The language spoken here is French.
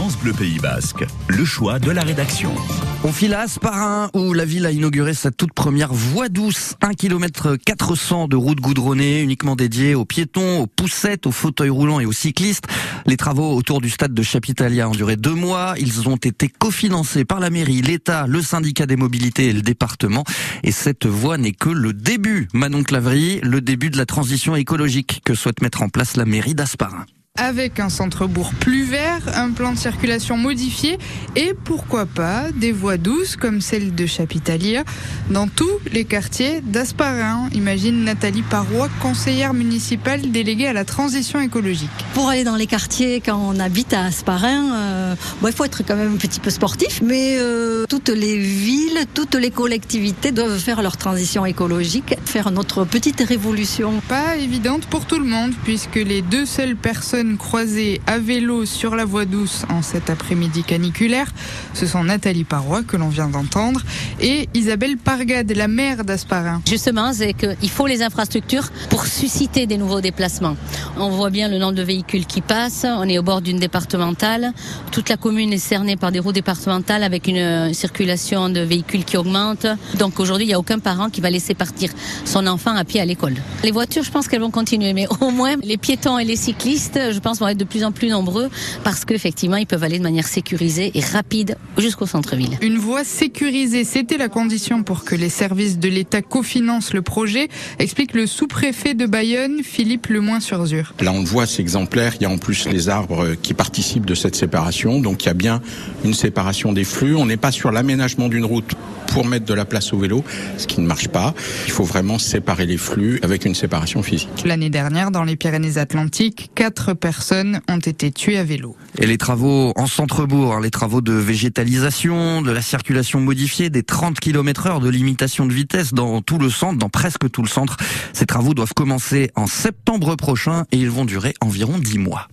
France Pays Basque, le choix de la rédaction. On file à Asparin où la ville a inauguré sa toute première voie douce, 1 km 400 de route goudronnée uniquement dédiée aux piétons, aux poussettes, aux fauteuils roulants et aux cyclistes. Les travaux autour du stade de Chapitalia ont duré deux mois. Ils ont été cofinancés par la mairie, l'État, le syndicat des mobilités et le département. Et cette voie n'est que le début, Manon Clavry, le début de la transition écologique que souhaite mettre en place la mairie d'Asparin avec un centre-bourg plus vert, un plan de circulation modifié et pourquoi pas des voies douces comme celle de Chapitalia dans tous les quartiers d'Asparin. Imagine Nathalie Parois, conseillère municipale déléguée à la transition écologique. Pour aller dans les quartiers quand on habite à Asparin, euh, bon, il faut être quand même un petit peu sportif, mais euh, toutes les villes, toutes les collectivités doivent faire leur transition écologique, faire notre petite révolution. Pas évidente pour tout le monde puisque les deux seules personnes croisées à vélo sur la voie douce en cet après-midi caniculaire. Ce sont Nathalie Parois que l'on vient d'entendre et Isabelle Pargade, la maire d'Asparin. Justement, c'est qu'il faut les infrastructures pour susciter des nouveaux déplacements. On voit bien le nombre de véhicules qui passent. On est au bord d'une départementale. Toute la commune est cernée par des routes départementales avec une circulation de véhicules qui augmente. Donc aujourd'hui, il n'y a aucun parent qui va laisser partir son enfant à pied à l'école. Les voitures, je pense qu'elles vont continuer, mais au moins les piétons et les cyclistes, je pense, vont être de plus en plus nombreux parce qu'effectivement, ils peuvent aller de manière sécurisée et rapide jusqu'au centre-ville. Une voie sécurisée, c'était la condition pour que les services de l'État cofinancent le projet, explique le sous-préfet de Bayonne, Philippe Lemoin-sur-Zur. Là, on le voit, c'est exemplaire. Il y a en plus les arbres qui participent de cette séparation. Donc, il y a bien une séparation des flux. On n'est pas sur l'aménagement d'une route pour mettre de la place au vélo, ce qui ne marche pas. Il faut vraiment séparer les flux avec une séparation physique. L'année dernière, dans les Pyrénées-Atlantiques, quatre personnes ont été tuées à vélo. Et les travaux en centre-bourg, hein, les travaux de végétalisation, de la circulation modifiée, des 30 km heure de limitation de vitesse dans tout le centre, dans presque tout le centre. Ces travaux doivent commencer en septembre prochain et ils vont durer environ 10 mois.